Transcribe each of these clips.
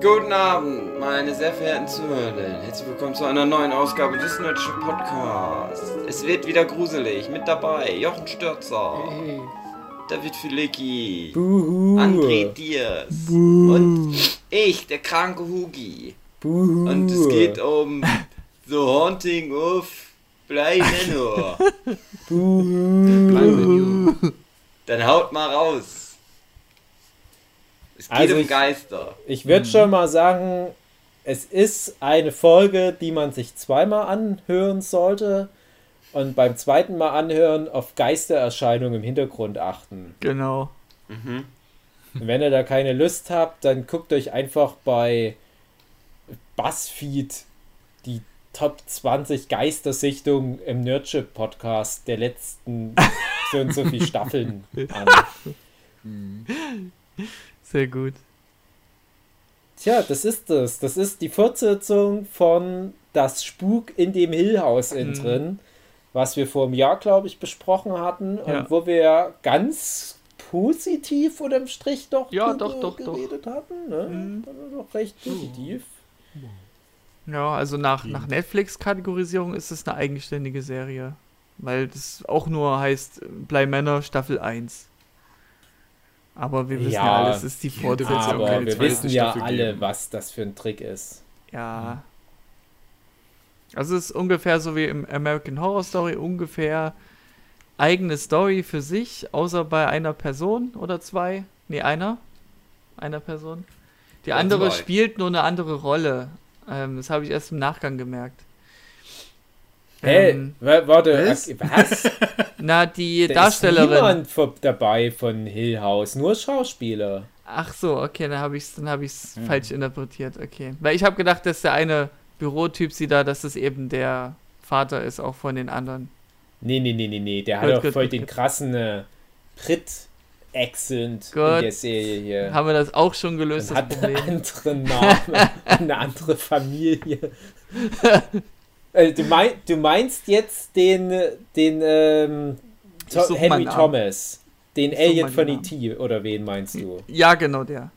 Guten Abend, meine sehr verehrten Zuhörer. Herzlich willkommen zu einer neuen Ausgabe des Nerdische Podcasts. Es wird wieder gruselig. Mit dabei Jochen Stürzer, Hey. David Filicki, Buhu. André Diers Buhu. und ich, der kranke Hugi. Buhu. Und es geht um The Haunting of Bly Manor. Dann haut mal raus. Es geht Also um ich- Geister. Ich würde schon mal sagen, es ist eine Folge, die man sich zweimal anhören sollte. Und beim zweiten Mal anhören auf Geistererscheinungen im Hintergrund achten. Genau. Mhm. Und wenn ihr da keine Lust habt, dann guckt euch einfach bei BuzzFeed die Top 20 Geistersichtungen im Nerdship Podcast der letzten so und so viele Staffeln an. Sehr gut. Tja, das ist es. Das ist die Fortsetzung von Das Spuk in dem Hillhaus innen Mhm. drin, was wir vor einem Jahr, glaube ich, besprochen hatten Ja. und wo wir ganz positiv unterm Strich doch Ja, doch, doch, doch. geredet hatten. Ne? Mhm. Doch recht positiv. Ja, also nach, nach Netflix-Kategorisierung ist es eine eigenständige Serie. Weil das auch nur heißt Blei Männer Staffel 1. Aber wir wissen ja, Ja, alles ist die Fortsetzung. Aber wir wissen ja Staffel alle, geben. was das für ein Trick ist. Ja. Also es ist ungefähr so wie im American Horror Story, ungefähr eigene Story für sich, außer bei einer Person oder zwei. Nee, einer. Einer Person. Die andere spielt nur eine andere Rolle. Ähm, das habe ich erst im Nachgang gemerkt. Hey, Ähm, wa- warte, was? was? na, die Da Darstellerin. Ist niemand dabei von Hill House, nur Schauspieler. Ach so, okay, dann habe ich es dann hab ich's falsch interpretiert, okay. Weil ich habe gedacht, dass der eine Bürotyp sie da, dass das eben der Vater ist, auch von den anderen. Nee, nee, nee, nee, nee. Der Gut, hat doch voll gut, den gut. krassen äh, Brit-Accent in Gut. der Serie hier. Haben wir das auch schon gelöst, Und das hat einen Problem? anderen Namen, eine andere Familie. äh, du, mein, du meinst jetzt den, den ähm, To Henry. Thomas, den Alien von E.T. oder wen meinst du? Ja, genau der.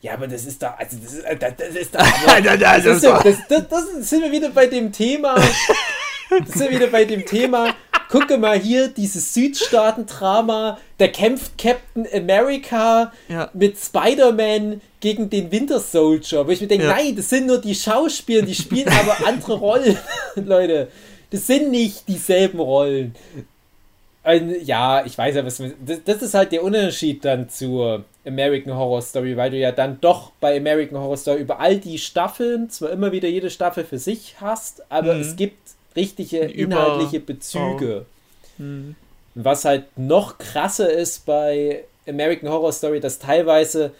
Ja, aber das ist doch, also das ist, das, das ist doch, das, ist so. das, das, das sind wir wieder bei dem Thema, das sind wir wieder bei dem Thema, gucke mal hier, dieses Südstaaten-Drama, da kämpft Captain America Ja. mit Spider-Man gegen den Winter Soldier, wo ich mir denke, Ja. nein, das sind nur die Schauspieler, die spielen aber andere Rollen, Leute. Das sind nicht dieselben Rollen. Ein, ja, ich weiß ja, was das, das ist halt der Unterschied dann zur American Horror Story, weil du ja dann doch bei American Horror Story über all die Staffeln zwar immer wieder jede Staffel für sich hast, aber Mhm. es gibt richtige inhaltliche Bezüge. Hm. Und Was halt noch krasser ist bei American Horror Story, dass teilweise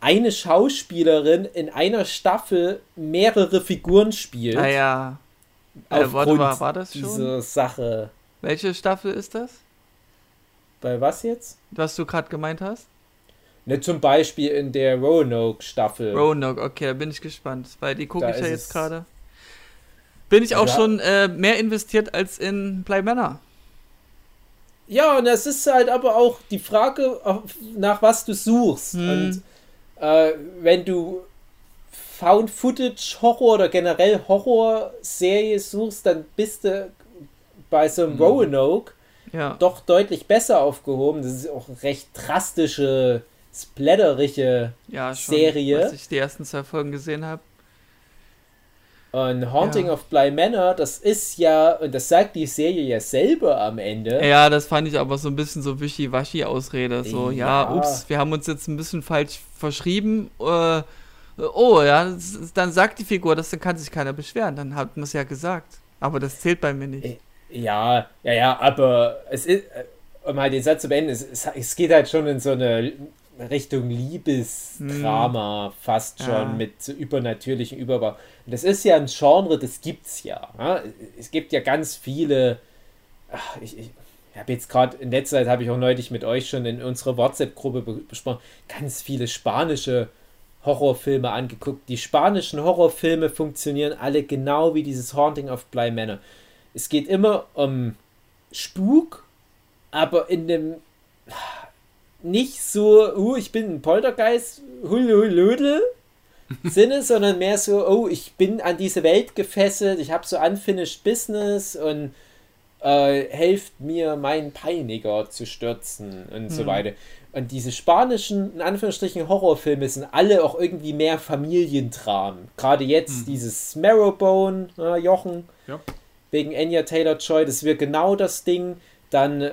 eine Schauspielerin in einer Staffel mehrere Figuren spielt. Ah ja. Äh, warte mal, war das schon? Diese Sache. Welche Staffel ist das? Bei was jetzt? Was du gerade gemeint hast? Ne, zum Beispiel in der Roanoke-Staffel. Roanoke, okay, da bin ich gespannt, weil die gucke ich ja jetzt gerade. Bin ich auch Ja. schon äh, mehr investiert als in Blei Männer. Ja, und es ist halt aber auch die Frage, nach was du suchst. Hm. Und äh, wenn du Found-Footage-Horror oder generell Horror-Serie suchst, dann bist du bei so einem Hm. Roanoke Ja. doch deutlich besser aufgehoben. Das ist auch recht drastische, splatterige Ja, schon. Serie. Als ich die ersten zwei Folgen gesehen habe. Und Haunting Ja. of Bly Manor, das ist ja, und das sagt die Serie ja selber am Ende. Ja, das fand ich aber so ein bisschen so wischiwaschi-Ausrede. So, ja. Ja. ups, wir haben uns jetzt ein bisschen falsch verschrieben. Äh, oh, ja, dann sagt die Figur das, dann kann sich keiner beschweren. Dann hat man es ja gesagt. Aber das zählt bei mir nicht. Ja, ja, ja, aber es ist, äh, um mal den Satz zu beenden, es, es geht halt schon in so eine Richtung Liebesdrama fast schon Ja. mit übernatürlichen Überbau. Und das ist ja ein Genre, das gibt's ja. ja? Es gibt ja ganz viele. Ach, ich, ich habe jetzt gerade in letzter Zeit habe ich auch neulich mit euch schon in unserer WhatsApp-Gruppe be besprochen, ganz viele spanische Horrorfilme angeguckt. Die spanischen Horrorfilme funktionieren alle genau wie dieses Haunting of Bly Manor. Es geht immer um Spuk, aber in dem nicht so, uh, ich bin ein Poltergeist, hullulödel, Sinne, sondern mehr so, oh, ich bin an diese Welt gefesselt, ich habe so unfinished business und äh, helft mir, meinen Peiniger zu stürzen und mhm. so weiter. Und diese spanischen, in Anführungsstrichen, Horrorfilme sind alle auch irgendwie mehr Familiendramen. Gerade jetzt mhm. dieses Marrowbone, äh, Jochen, ja. wegen Anya Taylor-Joy, das wird genau das Ding. Dann,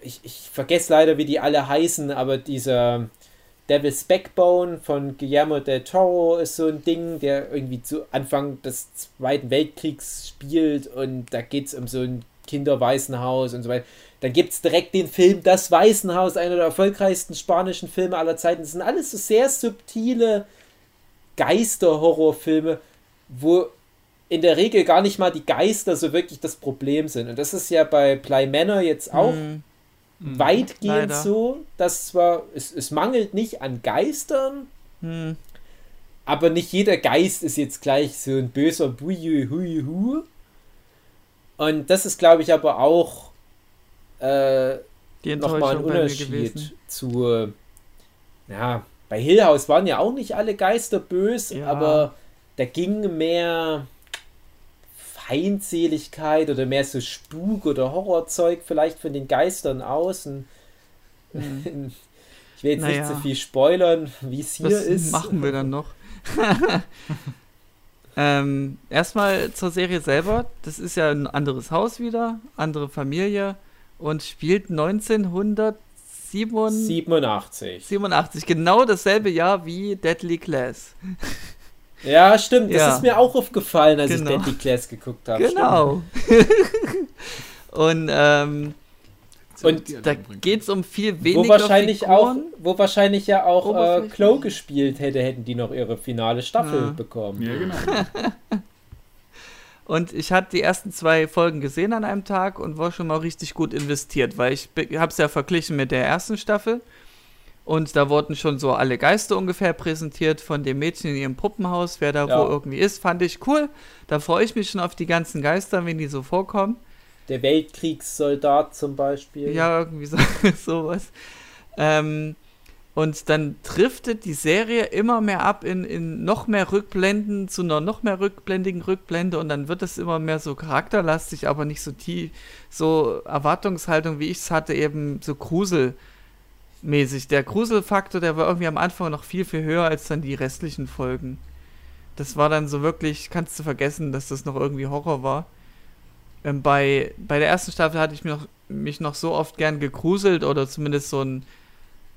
ich, ich vergesse leider, wie die alle heißen, aber dieser Devil's Backbone von Guillermo del Toro ist so ein Ding, der irgendwie zu Anfang des Zweiten Weltkriegs spielt und da geht es um so ein Kinderwaisenhaus und so weiter. Dann gibt es direkt den Film Das Waisenhaus, einer der erfolgreichsten spanischen Filme aller Zeiten. Das sind alles so sehr subtile Geister-Horrorfilme, wo in der Regel gar nicht mal die Geister so wirklich das Problem sind. Und das ist ja bei Bly Manor jetzt auch mm. weitgehend Leider. so, dass zwar es, es mangelt nicht an Geistern, mm. aber nicht jeder Geist ist jetzt gleich so ein böser Bui Hui Hu. Und das ist, glaube ich, aber auch äh, nochmal ein Unterschied zu. Ja, bei Hill House waren ja auch nicht alle Geister böse, ja. aber da ging mehr Feindseligkeit oder mehr so Spuk- oder Horrorzeug vielleicht von den Geistern aus. Und hm. ich will jetzt naja. nicht zu so viel spoilern, wie es hier Was ist. machen wir dann noch? Ähm, erstmal zur Serie selber. Das ist ja ein anderes Haus wieder, andere Familie und spielt 1987. 87, genau dasselbe Jahr wie Deadly Class. Ja, stimmt. Das ja. ist mir auch aufgefallen, als genau. ich Deadly Class geguckt habe. Genau. und ähm, und da geht es um viel weniger wo wahrscheinlich Figuren. auch, Wo wahrscheinlich ja auch äh, Chloe gespielt hätte, hätten die noch ihre finale Staffel ja. bekommen. Ja, genau. und ich hatte die ersten zwei Folgen gesehen an einem Tag und war schon mal richtig gut investiert, weil ich habe es ja verglichen mit der ersten Staffel. Und da wurden schon so alle Geister ungefähr präsentiert von dem Mädchen in ihrem Puppenhaus, wer da ja. wo irgendwie ist. Fand ich cool. Da freue ich mich schon auf die ganzen Geister, wenn die so vorkommen der Weltkriegssoldat zum Beispiel. Ja, irgendwie so, sowas. Ähm, und dann driftet die Serie immer mehr ab in, in noch mehr Rückblenden zu einer noch mehr rückblendigen Rückblende und dann wird es immer mehr so charakterlastig, aber nicht so tief, so Erwartungshaltung, wie ich es hatte, eben so gruselmäßig. Der Gruselfaktor, der war irgendwie am Anfang noch viel, viel höher als dann die restlichen Folgen. Das war dann so wirklich, kannst du vergessen, dass das noch irgendwie Horror war. Ähm, bei, bei der ersten Staffel hatte ich mich noch, mich noch so oft gern gegruselt oder zumindest so ein,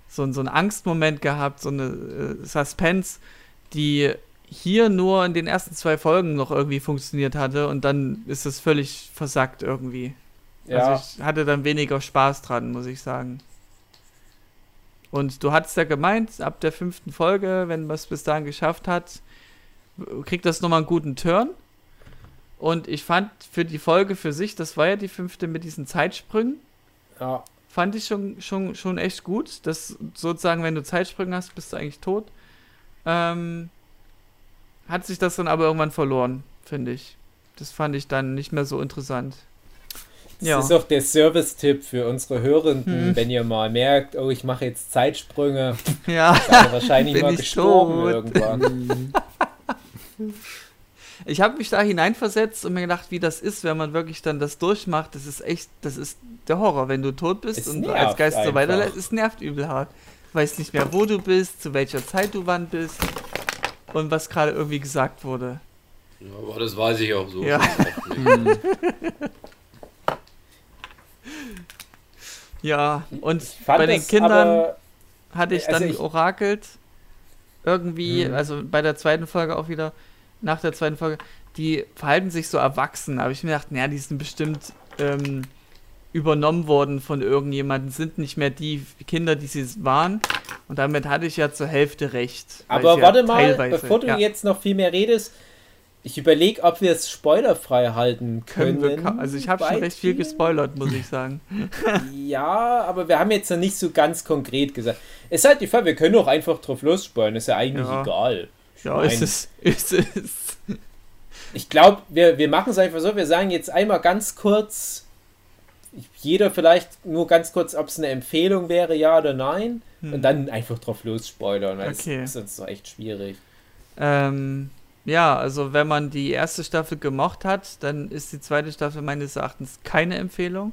so ein, so ein Angstmoment gehabt, so eine äh, Suspense, die hier nur in den ersten zwei Folgen noch irgendwie funktioniert hatte und dann ist es völlig versackt irgendwie. Ja. Also ich hatte dann weniger Spaß dran, muss ich sagen. Und du hattest ja gemeint, ab der fünften Folge, wenn man es bis dahin geschafft hat, kriegt das nochmal einen guten Turn. Und ich fand für die Folge für sich, das war ja die fünfte mit diesen Zeitsprüngen. Ja. Fand ich schon, schon, schon echt gut. dass sozusagen, wenn du Zeitsprünge hast, bist du eigentlich tot. Ähm, hat sich das dann aber irgendwann verloren, finde ich. Das fand ich dann nicht mehr so interessant. Das ja. ist auch der Service-Tipp für unsere Hörenden, hm. wenn ihr mal merkt, oh, ich mache jetzt Zeitsprünge. Ja. Ist wahrscheinlich mal gestorben tot. irgendwann. ich habe mich da hineinversetzt und mir gedacht, wie das ist, wenn man wirklich dann das durchmacht. Das ist echt, das ist der Horror, wenn du tot bist es und als Geist einfach. so weiterlässt. Es nervt übel hart. Weiß nicht mehr, wo du bist, zu welcher Zeit du wann bist und was gerade irgendwie gesagt wurde. Ja, aber das weiß ich auch so. Ja. ja, und bei den Kindern hatte ich also dann ich, orakelt. Irgendwie, mhm. also bei der zweiten Folge auch wieder, nach der zweiten Folge, die verhalten sich so erwachsen. Aber ich mir gedacht, naja, die sind bestimmt ähm, übernommen worden von irgendjemandem, sind nicht mehr die Kinder, die sie waren. Und damit hatte ich ja zur Hälfte recht. Aber warte ja mal, bevor du ja. jetzt noch viel mehr redest, ich überlege, ob wir es spoilerfrei halten können. können wir, also ich habe schon recht viel gespoilert, muss ich sagen. ja, aber wir haben jetzt noch nicht so ganz konkret gesagt. Es ist halt die Frage, wir können auch einfach drauf losspoilern, ist ja eigentlich ja. egal. Ja, ist es. Ist es. Ich glaube, wir, wir machen es einfach so, wir sagen jetzt einmal ganz kurz, jeder vielleicht nur ganz kurz, ob es eine Empfehlung wäre, ja oder nein. Hm. Und dann einfach drauf los spoilern, weil okay. es ist sonst so echt schwierig. Ähm, ja, also wenn man die erste Staffel gemocht hat, dann ist die zweite Staffel meines Erachtens keine Empfehlung.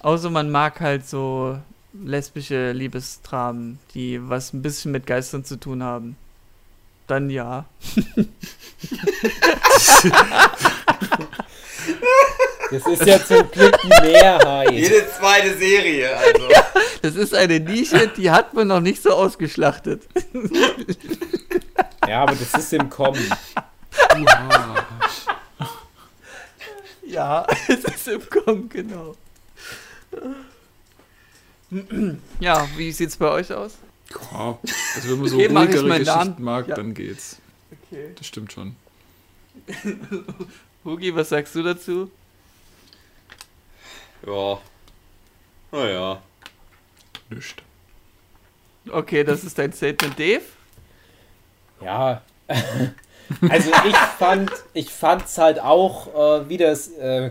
Außer man mag halt so lesbische Liebestramen, die was ein bisschen mit Geistern zu tun haben. Dann ja. Das ist ja zum Glück die Mehrheit. Jede zweite Serie, also. Das ist eine Nische, die hat man noch nicht so ausgeschlachtet. Ja, aber das ist im Kommen. Ja, es ist im Kommen, genau. Ja, wie sieht's bei euch aus? Ja, also wenn man so Okay, ruhigere meinen Namen. Geschichten mag, Ja. dann geht's. Okay. Das stimmt schon. Hugi, was sagst du dazu? Ja. Naja. Nicht. Okay, das ist dein Statement, Dave. Ja. Also ich fand, ich fand's halt auch äh, wieder äh,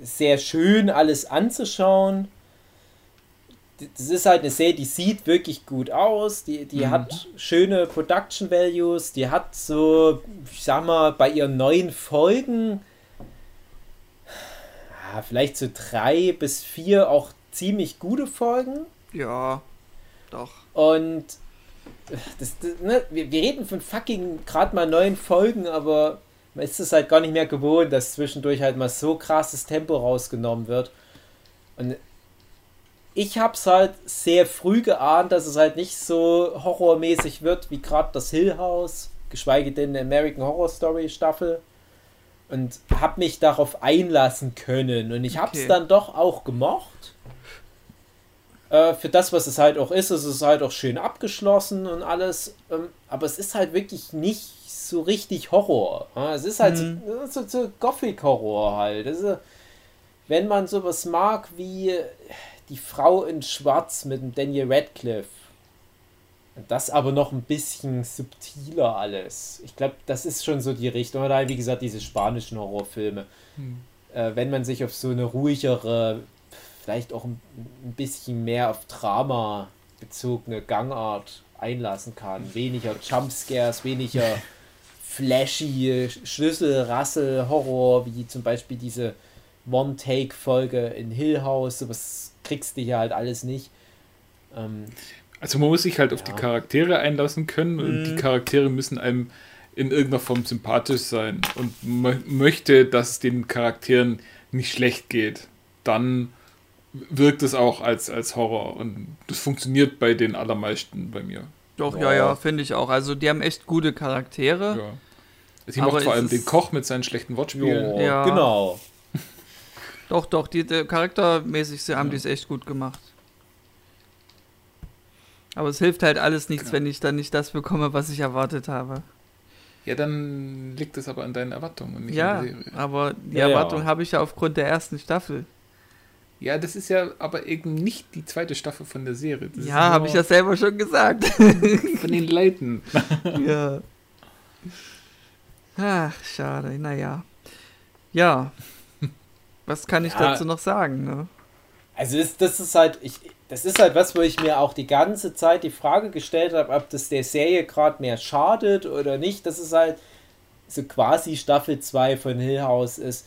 sehr schön, alles anzuschauen. Das ist halt eine Serie, die sieht wirklich gut aus, die, die Mhm. hat schöne Production Values, die hat so, ich sag mal, bei ihren neuen Folgen ja, vielleicht so drei bis vier auch ziemlich gute Folgen. Ja, doch. Und das, das, ne, wir, wir reden von fucking gerade mal neun Folgen, aber man ist es halt gar nicht mehr gewohnt, dass zwischendurch halt mal so krasses Tempo rausgenommen wird. Und ich hab's halt sehr früh geahnt, dass es halt nicht so horrormäßig wird wie gerade das Hill House, geschweige denn eine American Horror Story Staffel. Und hab mich darauf einlassen können. Und ich hab's Okay. dann doch auch gemocht. Äh, für das, was es halt auch ist, es ist halt auch schön abgeschlossen und alles. Ähm, aber es ist halt wirklich nicht so richtig Horror. Ja, es ist halt Mhm. so, so, so Gothic-Horror halt. Ist, wenn man sowas mag wie die Frau in Schwarz mit dem Daniel Radcliffe. Das aber noch ein bisschen subtiler alles. Ich glaube, das ist schon so die Richtung. Oder wie gesagt, diese spanischen Horrorfilme. Äh, wenn man sich auf so eine ruhigere, vielleicht auch ein, ein bisschen mehr auf Drama bezogene Gangart einlassen kann. Weniger Jumpscares, weniger flashy Schlüsselrassel Horror, wie zum Beispiel diese One-Take-Folge in Hill House. Sowas kriegst du hier halt alles nicht. Ähm, Also man muss sich halt auf Ja. die Charaktere einlassen können und Mhm. die Charaktere müssen einem in irgendeiner Form sympathisch sein und mö- möchte, dass es den Charakteren nicht schlecht geht. Dann wirkt es auch als, als Horror und das funktioniert bei den allermeisten bei mir. Doch, Ja. ja, ja, finde ich auch. Also die haben echt gute Charaktere. Ja. Sie macht vor allem den Koch mit seinen schlechten Wortspielen. ja, Ja. genau. Doch, doch, die, die charaktermäßig sie- haben die es echt gut gemacht. Aber es hilft halt alles nichts, Genau. wenn ich dann nicht das bekomme, was ich erwartet habe. Ja, dann liegt es aber an deinen Erwartungen und nicht Ja, an der Serie. aber die Ja, ja. Erwartung habe ich ja aufgrund der ersten Staffel. Ja, das ist ja aber eben nicht die zweite Staffel von der Serie. Das ja, habe ich ja selber schon gesagt. Von den Leuten. ja. Ach, schade, naja. Ja. Was kann ich Ja. dazu noch sagen, ne? Also ist, das ist halt, ich, das ist halt was, wo ich mir auch die ganze Zeit die Frage gestellt habe, ob das der Serie gerade mehr schadet oder nicht. Das ist halt so quasi Staffel 2 von Hill House ist.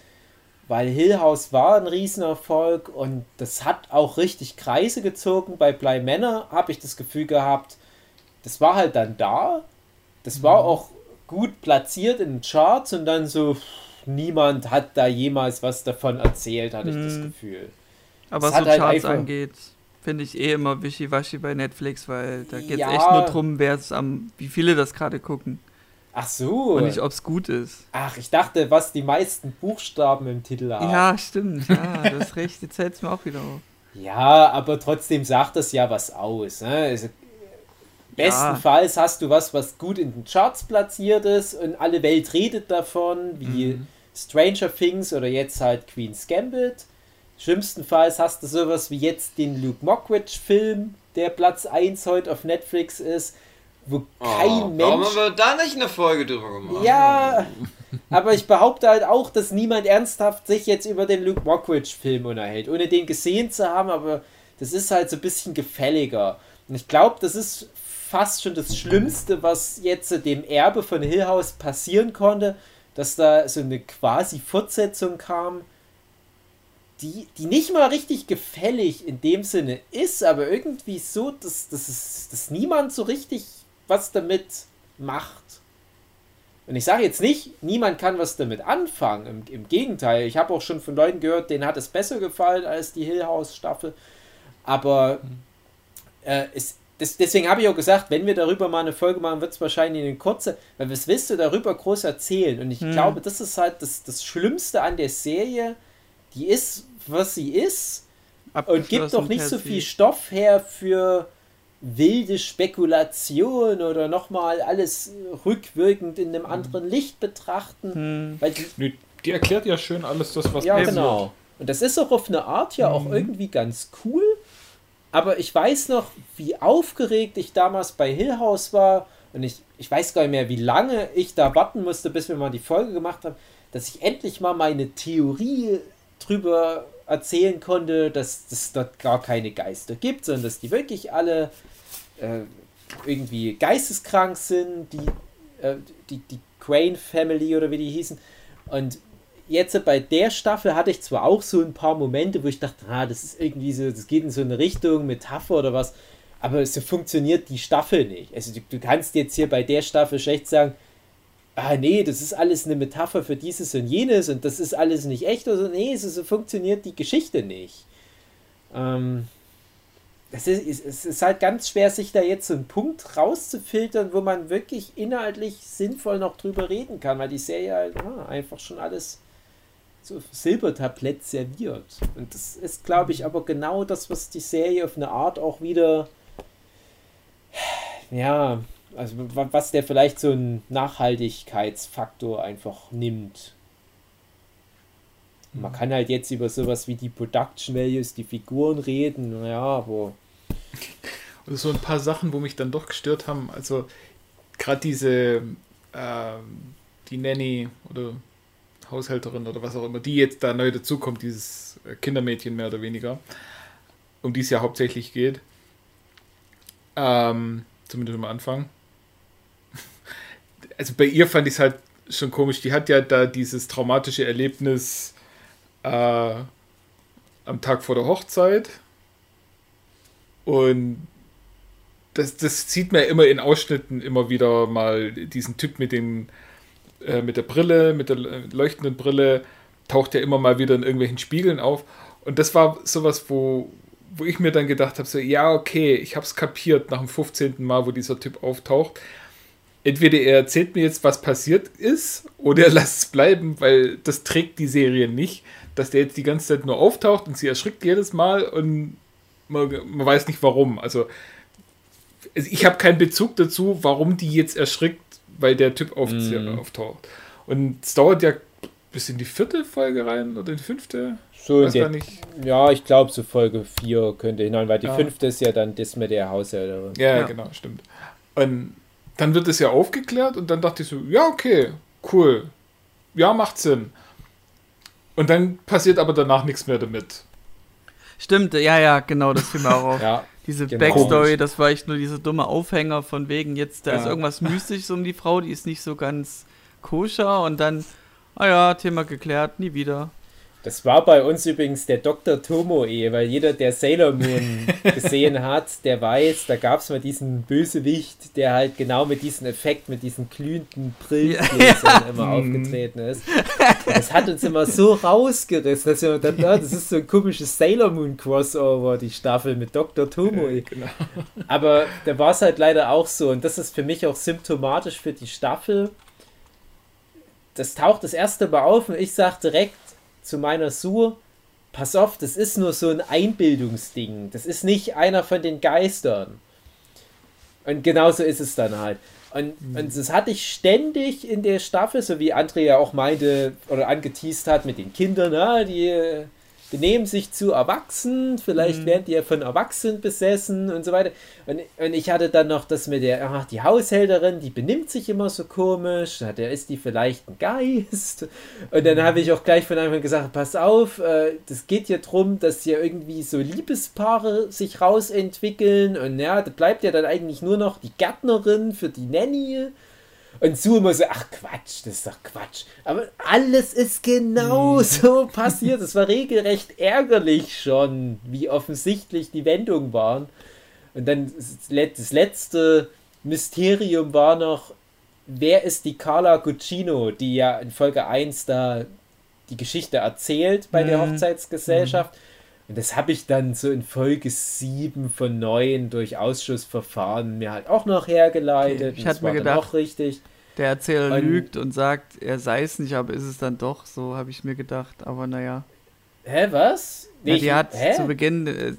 Weil Hill House war ein Riesenerfolg und das hat auch richtig Kreise gezogen. Bei Bly Manor habe ich das Gefühl gehabt, das war halt dann da. Das war auch gut platziert in den Charts und dann so, pff, niemand hat da jemals was davon erzählt, hatte ich das Mhm. Gefühl. Aber Es was so halt Charts angeht, finde ich eh immer wischiwaschi bei Netflix, weil da geht es Ja. echt nur drum, wer es am, wie viele das gerade gucken Ach so. und nicht, ob es gut ist. Ach, ich dachte, was die meisten Buchstaben im Titel haben. Ja, stimmt, ja, das ist recht, jetzt fällt es mir auch wieder auf. Ja, aber trotzdem sagt das ja was aus. Ne? Also, bestenfalls hast du was, was gut in den Charts platziert ist und alle Welt redet davon, wie Stranger Things oder jetzt halt Queen's Gambit. Schlimmstenfalls hast du sowas wie jetzt den Luke Mockridge-Film, der Platz 1 heute auf Netflix ist, wo kein Oh, Warum Mensch haben wir da nicht eine Folge drüber gemacht? Ja, aber ich behaupte halt auch, dass niemand ernsthaft sich jetzt über den Luke Mockridge-Film unterhält, ohne den gesehen zu haben, aber das ist halt so ein bisschen gefälliger. Und ich glaube, das ist fast schon das Schlimmste, was jetzt dem Erbe von Hill House passieren konnte, dass da so eine quasi Fortsetzung kam, die, die nicht mal richtig gefällig in dem Sinne ist, aber irgendwie so, dass, dass, es, dass niemand so richtig was damit macht. Und ich sage jetzt nicht, niemand kann was damit anfangen. Im, im Gegenteil, ich habe auch schon von Leuten gehört, denen hat es besser gefallen als die Hill House Staffel. Aber äh, es, das, deswegen habe ich auch gesagt, wenn wir darüber mal eine Folge machen, wird es wahrscheinlich eine kurze, weil was willst du darüber groß erzählen? Und ich hm. glaube, das ist halt das, das Schlimmste an der Serie. Die ist, was sie ist und gibt doch nicht so viel Stoff her für wilde Spekulation oder nochmal alles rückwirkend in einem hm. anderen Licht betrachten. Hm. Weil die, die, erklärt ja schön alles das, was Ja, genau. Wird. Und das ist auch auf eine Art ja auch hm. irgendwie ganz cool. Aber ich weiß noch, wie aufgeregt ich damals bei Hill House war. Und ich, ich weiß gar nicht mehr, wie lange ich da warten musste, bis wir mal die Folge gemacht haben, dass ich endlich mal meine Theorie drüber erzählen konnte, dass es dort gar keine Geister gibt, sondern dass die wirklich alle äh, irgendwie geisteskrank sind, die, äh, die, die Crane Family oder wie die hießen. Und jetzt bei der Staffel hatte ich zwar auch so ein paar Momente, wo ich dachte, ah, das ist irgendwie so, das geht in so eine Richtung, Metapher oder was, aber so funktioniert die Staffel nicht. Also du, du kannst jetzt hier bei der Staffel schlecht sagen, ah nee, das ist alles eine Metapher für dieses und jenes und das ist alles nicht echt oder so. Nee, so, so funktioniert die Geschichte nicht. Ähm, es ist, es ist halt ganz schwer, sich da jetzt so einen Punkt rauszufiltern, wo man wirklich inhaltlich sinnvoll noch drüber reden kann, weil die Serie halt ah, einfach schon alles so Silbertablett serviert. Und das ist, glaube ich, aber genau das, was die Serie auf eine Art auch wieder, ja, also was der vielleicht so einen Nachhaltigkeitsfaktor einfach nimmt. Man mhm. kann halt jetzt über sowas wie die Production Values, die Figuren reden, naja, aber oder so ein paar Sachen, wo mich dann doch gestört haben. Also gerade diese, äh, die Nanny oder Haushälterin oder was auch immer, die jetzt da neu dazukommt, dieses Kindermädchen mehr oder weniger, um die es ja hauptsächlich geht. Ähm, zumindest am Anfang. Also bei ihr fand ich es halt schon komisch. Die hat ja da dieses traumatische Erlebnis äh, am Tag vor der Hochzeit und das, das sieht man ja immer in Ausschnitten immer wieder mal, diesen Typ mit dem, äh, mit der Brille, mit der leuchtenden Brille, taucht ja immer mal wieder in irgendwelchen Spiegeln auf. Und das war sowas, wo, wo ich mir dann gedacht habe, so, ja, okay, ich habe es kapiert nach dem 15. Mal, wo dieser Typ auftaucht. Entweder er erzählt mir jetzt, was passiert ist, oder er lässt es bleiben, weil das trägt die Serie nicht, dass der jetzt die ganze Zeit nur auftaucht und sie erschrickt jedes Mal und man, man weiß nicht warum. Also ich habe keinen Bezug dazu, warum die jetzt erschrickt, weil der Typ auf, mm. auftaucht. Und es dauert ja bis in die vierte Folge rein oder in die fünfte. So der, ja, ich glaube, so Folge 4 könnte hinein, weil die ja. fünfte ist ja dann das mit der Haushälterin. Ja, ja, genau, stimmt. Und dann wird es ja aufgeklärt und dann dachte ich so, ja, okay, cool. Ja, macht Sinn. Und dann passiert aber danach nichts mehr damit. Stimmt, ja, ja, genau, das fiel mir auch auf. ja, diese genau. Backstory, das war echt nur dieser dumme Aufhänger von wegen, jetzt, da ja. ist irgendwas Mystisches um die Frau, die ist nicht so ganz koscher und dann, ah ja, Thema geklärt, nie wieder. Das war bei uns übrigens der Dr. Tomoe, weil jeder, der Sailor Moon gesehen hat, der weiß, da gab es mal diesen Bösewicht, der halt genau mit diesem Effekt, mit diesen glühenden Brillengläsern ja. immer mhm. aufgetreten ist. Das hat uns immer so rausgerissen, dass wir dann, das ist so ein komisches Sailor Moon Crossover, die Staffel mit Dr. Tomoe. Genau. Aber da war es halt leider auch so und das ist für mich auch symptomatisch für die Staffel. Das taucht das erste Mal auf und ich sage direkt, zu meiner Sue, pass auf, das ist nur so ein Einbildungsding. Das ist nicht einer von den Geistern. Und genauso ist es dann halt. Und, mhm. und das hatte ich ständig in der Staffel, so wie Andrea auch meinte oder angeteased hat mit den Kindern, na, die, benehmen sich zu erwachsen, vielleicht Mhm. werden die ja von Erwachsenen besessen und so weiter. Und, und ich hatte dann noch das mit der, ach, die Haushälterin, die benimmt sich immer so komisch, hat der ist die vielleicht ein Geist. Und dann habe ich auch gleich von Anfang an gesagt, pass auf, äh, das geht hier drum, dass hier irgendwie so Liebespaare sich rausentwickeln und ja, da bleibt ja dann eigentlich nur noch die Gärtnerin für die Nanny. Und Sue immer so, ach Quatsch, das ist doch Quatsch. Aber alles ist genau so passiert. Es war regelrecht ärgerlich schon, wie offensichtlich die Wendungen waren. Und dann das let- das letzte Mysterium war noch, wer ist die Carla Guccino, die ja in Folge 1 da die Geschichte erzählt bei der Mhm. Und das habe ich dann so in Folge 7 von 9 durch Ausschussverfahren mir halt auch noch hergeleitet. Okay, ich hatte mir gedacht, auch richtig. Der Erzähler Und- lügt und sagt, er sei es nicht, aber ist es dann doch. So habe ich mir gedacht. Aber naja. Hä, was? Ja, Nee, die ich- hat hä? zu Beginn, äh,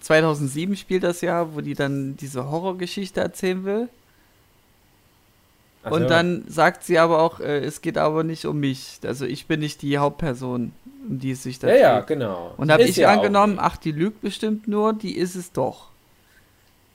2007 spielt das Jahr, wo die dann diese Horrorgeschichte erzählen will. So. Und dann sagt sie aber auch, äh, es geht aber nicht um mich. Also ich bin nicht die Hauptperson, um die es sich da Ja, ja, genau. Und habe ich ja angenommen, ach, die lügt bestimmt nur, die ist es doch.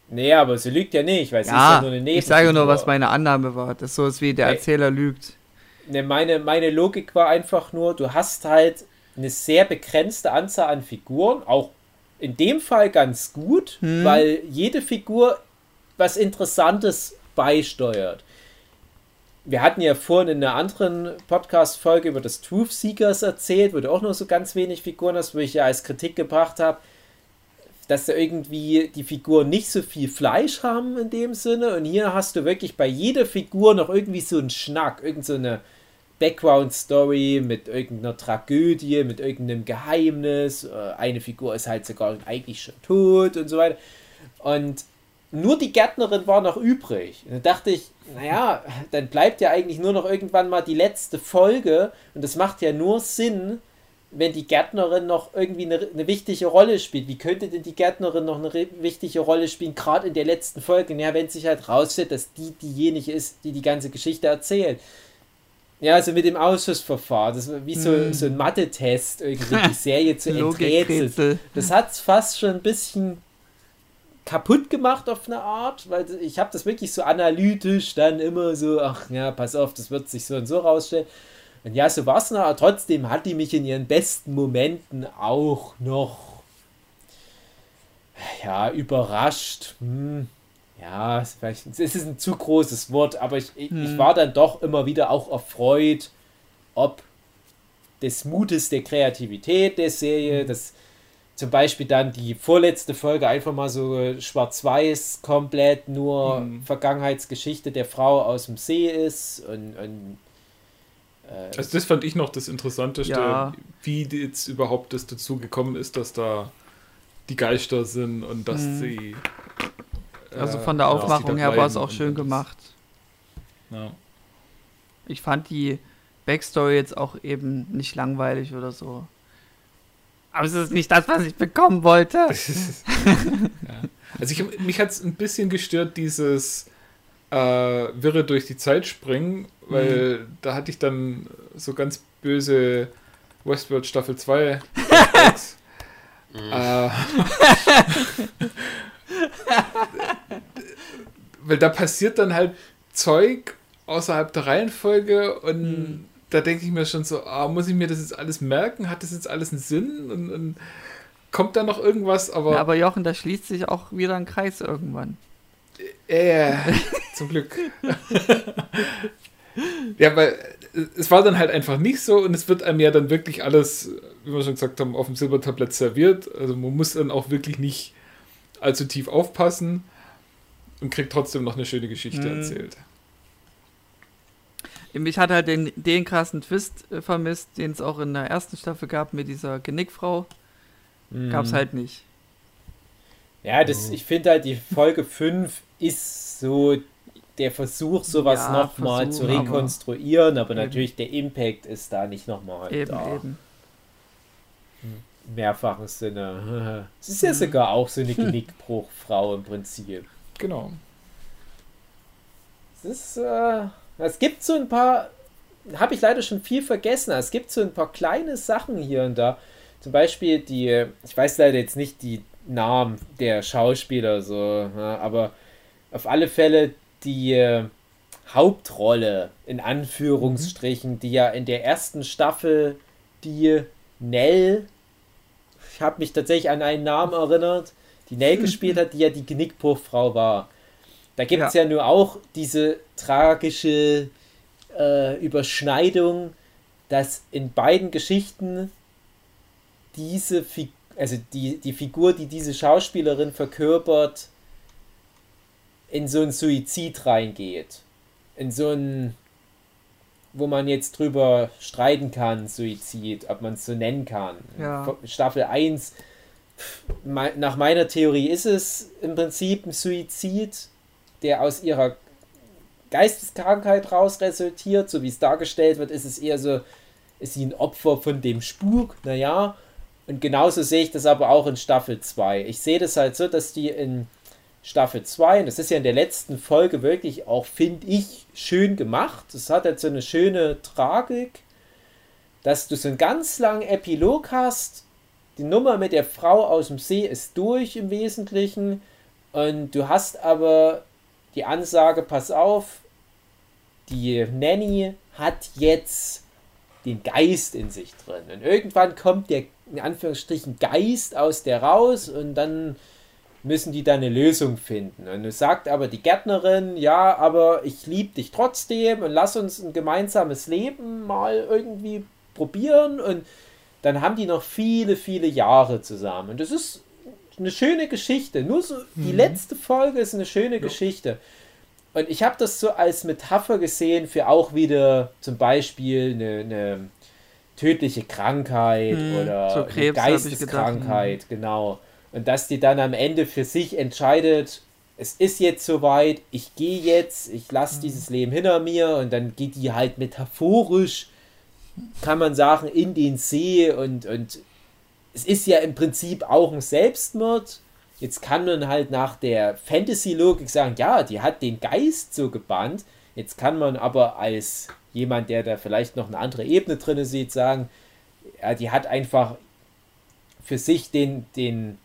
Nee, aber sie lügt ja nicht, weil sie ist ja Ja, nur eine ich sage nur, Nebenfigur. was meine Annahme war. Das ist so ist wie der Nee. Erzähler lügt. Ne, meine, meine Logik war einfach nur, du hast halt eine sehr begrenzte Anzahl an Figuren, auch in dem Fall ganz gut, Hm. weil jede Figur was Interessantes beisteuert. Wir hatten ja vorhin in einer anderen Podcast-Folge über das Truth Seekers erzählt, wo du auch nur so ganz wenig Figuren hast, wo ich ja als Kritik gebracht habe, dass da irgendwie die Figuren nicht so viel Fleisch haben in dem Sinne. Und hier hast du wirklich bei jeder Figur noch irgendwie so einen Schnack, irgend so Background-Story mit irgendeiner Tragödie, mit irgendeinem Geheimnis. Äh, Eine Figur ist halt sogar eigentlich schon tot und so weiter. Und nur die Gärtnerin war noch übrig. Und dann dachte ich, naja, dann bleibt ja eigentlich nur noch irgendwann mal die letzte Folge. Und das macht ja nur Sinn, wenn die Gärtnerin noch irgendwie eine, eine wichtige Rolle spielt. Wie könnte denn die Gärtnerin noch eine wichtige Rolle spielen, gerade in der letzten Folge? Ja, wenn sich halt rausstellt, dass die diejenige ist, die die ganze Geschichte erzählt. Ja, also mit dem Ausschussverfahren, das war wie so, Hm. so ein Mathe-Test, irgendwie die Serie zu enträtseln. Das hat es fast schon ein bisschen kaputt gemacht auf eine Art, weil ich habe das wirklich so analytisch dann immer so, ach ja, pass auf, das wird sich so und so rausstellen. Und ja, so war es noch, aber trotzdem hat die mich in ihren besten Momenten auch noch, ja, überrascht. Hm. Ja, vielleicht, es ist ein zu großes Wort, aber ich, ich, ich Hm. war dann doch immer wieder auch erfreut, ob des Mutes der Kreativität der Serie, dass zum Beispiel dann die vorletzte Folge einfach mal so schwarz-weiß komplett nur Mhm. Vergangenheitsgeschichte der Frau aus dem See ist und, und äh, Also das fand ich noch das Interessanteste, Ja. wie jetzt überhaupt das dazu gekommen ist, dass da die Geister sind und dass Mhm. sie. Also äh, von der Aufmachung her war es auch schön gemacht. Ja. Ich fand die Backstory jetzt auch eben nicht langweilig oder so. Aber es ist nicht das, was ich bekommen wollte. ja. Also ich, mich hat es ein bisschen gestört, dieses äh, Wirre durch die Zeit springen, weil Mhm. da hatte ich dann so ganz böse Westworld Staffel 2 äh, weil da passiert dann halt Zeug außerhalb der Reihenfolge und Mhm. Da denke ich mir schon so, ah, muss ich mir das jetzt alles merken? Hat das jetzt alles einen Sinn? Und, und kommt da noch irgendwas? Aber, Ja, aber Jochen, da schließt sich auch wieder ein Kreis irgendwann. äh, zum Glück. ja, weil es war dann halt einfach nicht so und es wird einem ja dann wirklich alles, wie wir schon gesagt haben, auf dem Silbertablett serviert. Also man muss dann auch wirklich nicht allzu tief aufpassen und kriegt trotzdem noch eine schöne Geschichte Mhm. erzählt. Mich hat halt den, den krassen Twist äh, vermisst, den es auch in der ersten Staffel gab mit dieser Genickfrau. Gab's Mhm. halt nicht. Ja, das, ich finde halt, die Folge 5 ist so der Versuch, sowas Ja, nochmal zu aber- rekonstruieren, aber Eben. natürlich der Impact ist da nicht nochmal Eben, da. eben. Im mehrfachen Sinne. Es ist ja Mhm. sogar auch so eine Genickbruchfrau im Prinzip. Genau. Es ist, äh, es gibt so ein paar, habe ich leider schon viel vergessen, es gibt so ein paar kleine Sachen hier und da. zum Beispiel die, ich weiß leider jetzt nicht die Namen der Schauspieler so, aber auf alle Fälle die äh, Hauptrolle in Anführungsstrichen, die ja in der ersten Staffel die Nell, ich habe mich tatsächlich an einen Namen erinnert, die Nell gespielt hat, die ja die Genickbruchfrau war. Da gibt es ja. ja nur auch diese tragische äh, Überschneidung, dass in beiden Geschichten diese Figur, also die, die Figur, die diese Schauspielerin verkörpert, in so einen Suizid reingeht. In so einen, wo man jetzt drüber streiten kann, Suizid, ob man es so nennen kann. Ja. Staffel 1, nach meiner Theorie ist es im Prinzip ein Suizid, der aus ihrer Geisteskrankheit raus resultiert, so wie es dargestellt wird, ist es eher so, ist sie ein Opfer von dem Spuk, naja. Und genauso sehe ich das aber auch in Staffel 2. Ich sehe das halt so, dass die in Staffel 2, und das ist ja in der letzten Folge wirklich auch, finde ich, schön gemacht. Das hat halt so eine schöne Tragik, dass du so einen ganz langen Epilog hast. Die Nummer mit der Frau aus dem See ist durch im Wesentlichen. Und du hast aber die Ansage, pass auf, die Nanny hat jetzt den Geist in sich drin. Und irgendwann kommt der, in Anführungsstrichen, Geist aus der raus und dann müssen die da eine Lösung finden. Und es sagt aber die Gärtnerin, ja, aber ich liebe dich trotzdem und lass uns ein gemeinsames Leben mal irgendwie probieren. Und dann haben die noch viele, viele Jahre zusammen. Und das ist eine schöne Geschichte. Nur so, die mhm. letzte Folge ist eine schöne ja. Geschichte. Und ich habe das so als Metapher gesehen für auch wieder zum Beispiel eine, eine tödliche Krankheit mhm, oder eine Geisteskrankheit, gedacht, genau. Und dass die dann am Ende für sich entscheidet, es ist jetzt soweit, ich gehe jetzt, ich lasse mhm. dieses Leben hinter mir und dann geht die halt metaphorisch, kann man sagen, in den See und, und es ist ja im Prinzip auch ein Selbstmord. Jetzt kann man halt nach der Fantasy-Logik sagen, ja, die hat den Geist so gebannt. Jetzt kann man aber als jemand, der da vielleicht noch eine andere Ebene drin sieht, sagen, ja, die hat einfach für sich den, den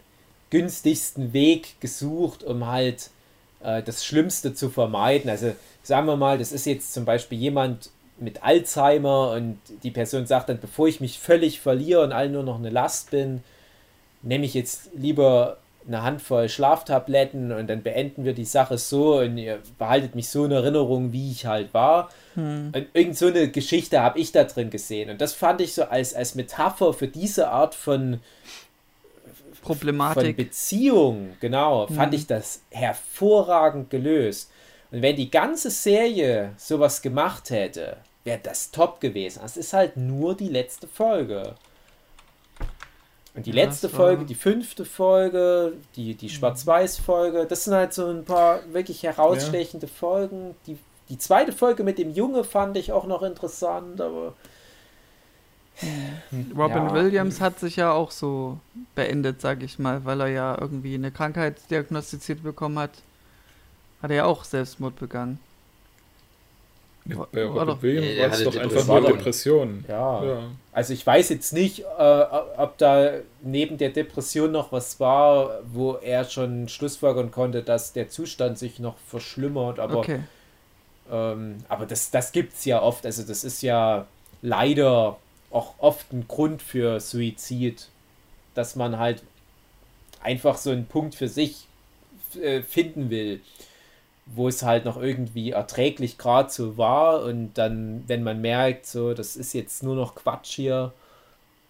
günstigsten Weg gesucht, um halt äh, das Schlimmste zu vermeiden. Also sagen wir mal, das ist jetzt zum Beispiel jemand mit Alzheimer und die Person sagt dann, bevor ich mich völlig verliere und allen nur noch eine Last bin, nehme ich jetzt lieber eine Handvoll Schlaftabletten und dann beenden wir die Sache so und ihr behaltet mich so in Erinnerung, wie ich halt war. Hm. Und irgend so eine Geschichte habe ich da drin gesehen. Und das fand ich so als, als Metapher für diese Art von, Problematik. Von Beziehung, genau, mhm. fand ich das hervorragend gelöst. Und wenn die ganze Serie sowas gemacht hätte, wäre das top gewesen. Es ist halt nur die letzte Folge. Und die ja, letzte Folge, die fünfte Folge, die, die mhm. Schwarz-Weiß-Folge, das sind halt so ein paar wirklich herausstechende ja. Folgen. Die, die zweite Folge mit dem Junge fand ich auch noch interessant, aber Robin ja. Williams hat sich ja auch so beendet, sag ich mal, weil er ja irgendwie eine Krankheit diagnostiziert bekommen hat. Hat er ja auch Selbstmord begangen. Ja, bei Robin Williams war es doch einfach nur Depression. Ja. ja. Also ich weiß jetzt nicht, äh, ob da neben der Depression noch was war, wo er schon schlussfolgern konnte, dass der Zustand sich noch verschlimmert. Aber, okay. ähm, aber das, das gibt es ja oft. Also das ist ja leider auch oft ein Grund für Suizid, dass man halt einfach so einen Punkt für sich äh, finden will, wo es halt noch irgendwie erträglich gerade so war und dann, wenn man merkt, so, das ist jetzt nur noch Quatsch hier,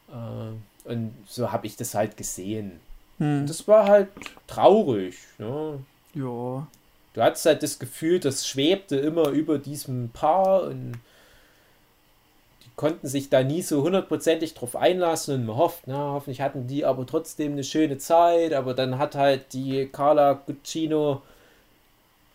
äh, und so habe ich das halt gesehen. Hm. Das war halt traurig. Ne? Ja. Du hattest halt das Gefühl, das schwebte immer über diesem Paar und konnten sich da nie so hundertprozentig drauf einlassen und man hofft, na, hoffentlich hatten die aber trotzdem eine schöne Zeit, aber dann hat halt die Carla Guccino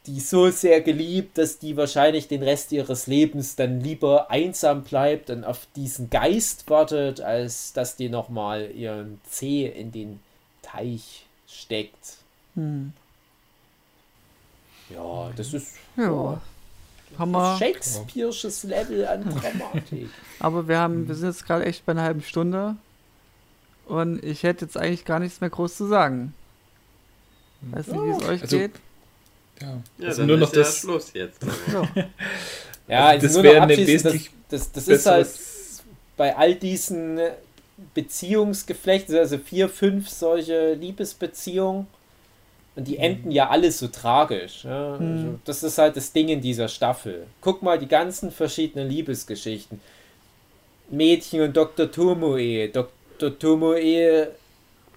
die so sehr geliebt, dass die wahrscheinlich den Rest ihres Lebens dann lieber einsam bleibt und auf diesen Geist wartet, als dass die nochmal ihren Zeh in den Teich steckt. Hm. Ja, das ist. Ja. Hammer. Shakespeare'sches Level an Dramatik. Aber wir haben, wir sind jetzt gerade echt bei einer halben Stunde. Und ich hätte jetzt eigentlich gar nichts mehr groß zu sagen. Weiß nicht, wie es euch Also- geht. Ja. Ja, also dann nur noch ist ja das. Schluss jetzt. Ja. Ja, Also also das nur wäre noch eine abschließend, das, wesentlich das, das ist halt bei all diesen Beziehungsgeflechten, also vier, fünf solche Liebesbeziehungen, und die enden ja alle so tragisch. Ja? Also Mhm. das ist halt das Ding in dieser Staffel. Guck mal die ganzen verschiedenen Liebesgeschichten. Mädchen und Dr. Tomoe. Dr. Tomoe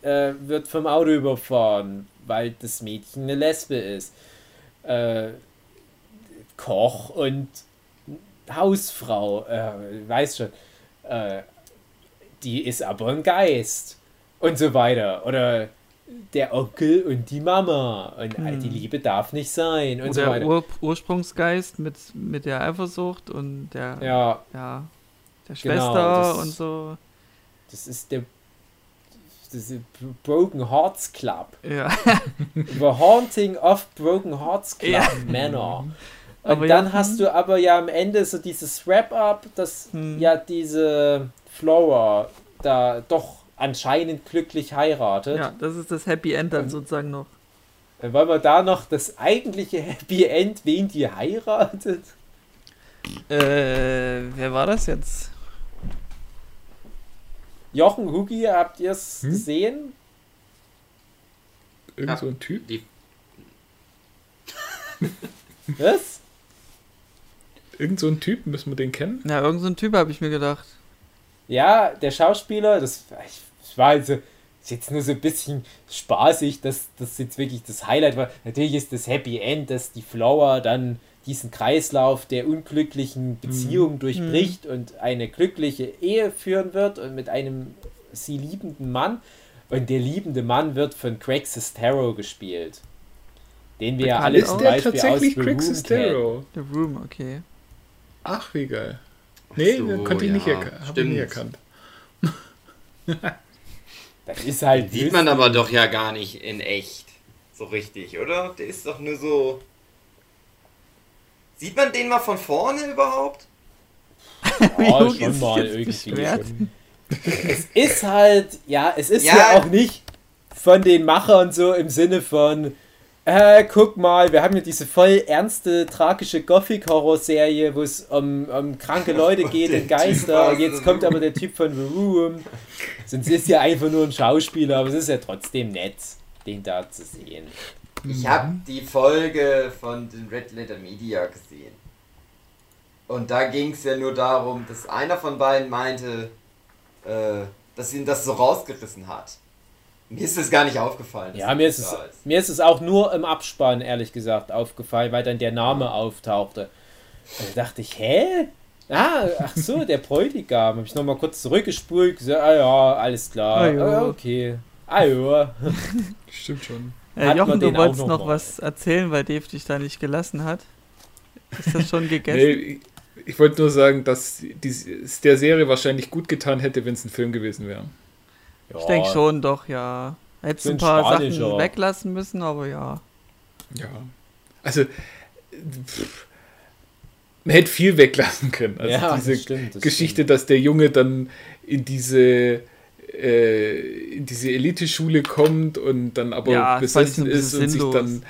äh, wird vom Auto überfahren, weil das Mädchen eine Lesbe ist. Äh, Koch und Hausfrau, äh, weiß schon, äh, die ist aber ein Geist und so weiter. Oder der Onkel und die Mama und Hm. die Liebe darf nicht sein und so Oder weiter. Ur Ursprungsgeist mit, mit der Eifersucht und der, ja. ja, der Genau, Schwester das- und so. das ist der das Broken Hearts Club. Ja. The Haunting of Broken Hearts Club Ja. Männer. Und Aber dann ja, hast hm. du aber ja am Ende so dieses Wrap-up, dass Hm. ja diese Flora da doch anscheinend glücklich heiratet. ja, das ist das Happy End dann sozusagen noch. Dann wollen wir da noch das eigentliche Happy End, wen die heiratet. Äh, wer war das jetzt? Jochen Hugi, habt ihr es Hm? gesehen? Irgend Ja. so ein Typ. Die, Was? Irgend so ein Typ, müssen wir den kennen? Ja, irgend so ein Typ habe ich mir gedacht. Ja, der Schauspieler, das, ich, ich war also, ist jetzt nur so ein bisschen spaßig, dass das jetzt wirklich das Highlight war. Natürlich ist das Happy End, dass die Flower dann diesen Kreislauf der unglücklichen Beziehung durchbricht und eine glückliche Ehe führen wird und mit einem sie liebenden Mann. Und der liebende Mann wird von Craig Sestero gespielt. Den wir ja Bekannt alle zum Beispiel tatsächlich aus The Craig Room kennen. Sestero? The Room, okay. Ach, wie geil. Nee, so, konnte ich nicht, ja, erka hab ich nicht erkannt. Das ist halt sieht man aber doch ja gar nicht in echt. So richtig, oder? Der ist doch nur so. Sieht man den mal von vorne überhaupt? Ja, Yogi schon mal jetzt irgendwie. Es ist halt, ja, es ist ja, Ja. auch nicht von den Machern so im Sinne von, äh, guck mal, wir haben ja diese voll ernste, tragische Gothic-Horror-Serie, wo es um, um kranke Leute geht und Geister. Und jetzt kommt aber der Typ von The Room. Sonst ist ja einfach nur ein Schauspieler, aber es ist ja trotzdem nett, den da zu sehen. Ich habe die Folge von den Red Letter Media gesehen. Und da ging es ja nur darum, dass einer von beiden meinte, äh, dass ihn das so rausgerissen hat. Mir ist das gar nicht aufgefallen. Ja, mir ist, es, da mir ist es auch nur im Abspann, ehrlich gesagt, aufgefallen, weil dann der Name auftauchte. Und da dachte ich, hä? Ah, ach so, der Bräutigam. Habe ich nochmal kurz zurückgespult, gesagt, ah ja, alles klar. Ah ja. Ah, okay. Ah ja. Stimmt schon. Äh, Jochen, du wolltest noch noch was erzählen, weil Dave dich da nicht gelassen hat. Ist das schon gegessen? Nee, ich, wollte nur sagen, dass die, es der Serie wahrscheinlich gut getan hätte, wenn es ein Film gewesen wäre. Ich denke schon, doch, ja. Hättest ein ein paar spanischer. Sachen weglassen müssen, aber ja. Ja. Also, pff, man hätte viel weglassen können. Also ja, diese das stimmt, das Geschichte, Stimmt. dass der Junge dann in diese äh, in diese Eliteschule kommt und dann aber Ja, besessen ist und sich sinnlos. dann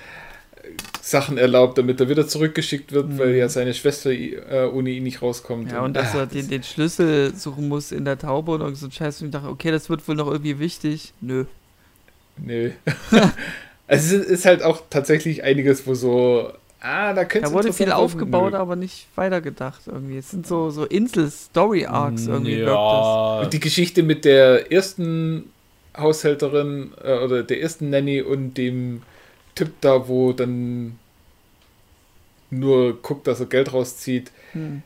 äh, Sachen erlaubt, damit er wieder zurückgeschickt wird, Mhm. weil ja seine Schwester äh, ohne ihn nicht rauskommt. Ja, und dass ah, er den, den Schlüssel suchen muss in der Taube und so ein Scheiß. Und ich dachte, okay, das wird wohl noch irgendwie wichtig. Nö. Nö. also es ist halt auch tatsächlich einiges, wo so, ah, da könnte Da wurde viel aufgebaut, Nö. aber nicht weitergedacht irgendwie. Es sind so, so Insel-Story-Arcs irgendwie, wirkt ja, Und die Geschichte mit der ersten Haushälterin äh, oder der ersten Nanny und dem Typ da, wo dann nur guckt, dass er Geld rauszieht. Hm.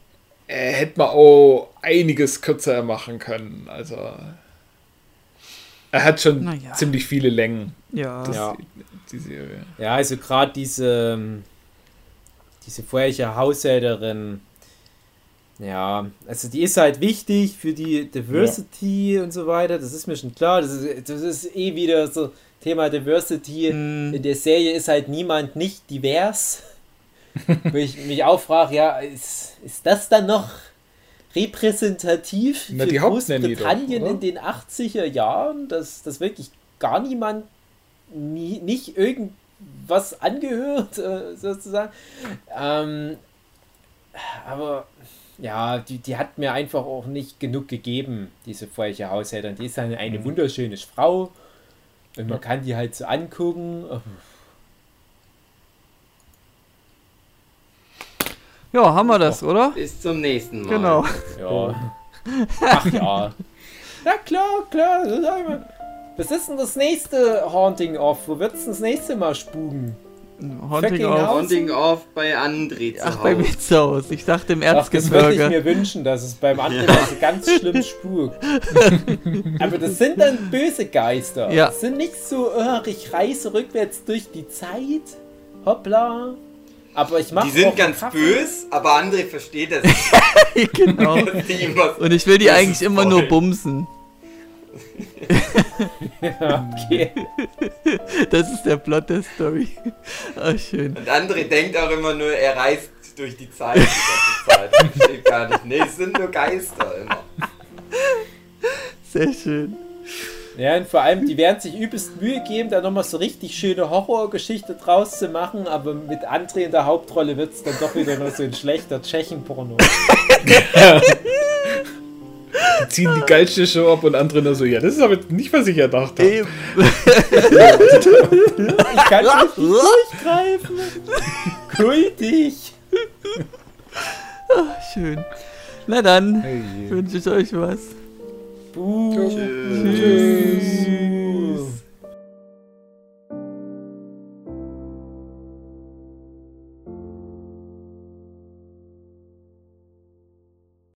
äh, hätte man auch einiges kürzer machen können. Also er hat schon ja. ziemlich viele Längen, Ja. das, Ja. die Serie. Ja, also gerade diese, ähm, diese vorherige Haushälterin, ja, also die ist halt wichtig für die Diversity und so weiter, das ist mir schon klar. Das ist, das ist eh wieder so Thema Diversity. Hm. In der Serie ist halt niemand nicht divers. Wo ich mich auch frage, ja, ist, ist das dann noch repräsentativ Na, für Großbritannien doch, in den 80er Jahren, dass, dass wirklich gar niemand nie, nicht irgendwas angehört, äh, sozusagen. Ähm, aber ja, die, die hat mir einfach auch nicht genug gegeben, diese feuchte Haushälterin. Die ist eine, eine Mhm. wunderschöne Frau und man kann die halt so angucken. Ja, haben wir das, oder? Bis zum nächsten Mal. Genau. Ja. Ach ja. Na klar, klar. Was ist denn das nächste Haunting Off? Wo wird's denn das nächste Mal spuken? Haunting Fucking of. House. Haunting off bei André zu Ach, bei Hause. mir zu Hause. Ich dachte im Ach, das würde ich Erzgebirge. mir wünschen, dass es beim anderen also ganz schlimm spukt. Aber das sind dann böse Geister. Ja. Das sind nicht so, oh, ich reise rückwärts durch die Zeit. Hoppla. Aber ich mache Die sind ganz böse, aber André versteht das nicht. genau. Und ich will die eigentlich immer voll. nur bumsen. Okay. Das ist der Plot der Story. Ah, schön. Und André denkt auch immer nur, er reist durch die Zeit die Zeit. Das gar nicht. Nee, es sind nur Geister immer. Sehr schön. Ja, und vor allem, die werden sich übelst Mühe geben, da nochmal so richtig schöne Horrorgeschichte draus zu machen, aber mit André in der Hauptrolle wird es dann doch wieder nur so ein schlechter Tschechenporno. Die ziehen die geilste Show ab und andere nur so, ja, das ist aber nicht, was ich erdacht habe. Eben. Ich kann nicht durchgreifen. Kultig. Schön. Na dann Hey. wünsche ich euch was. Buh. Tschüss. Tschüss.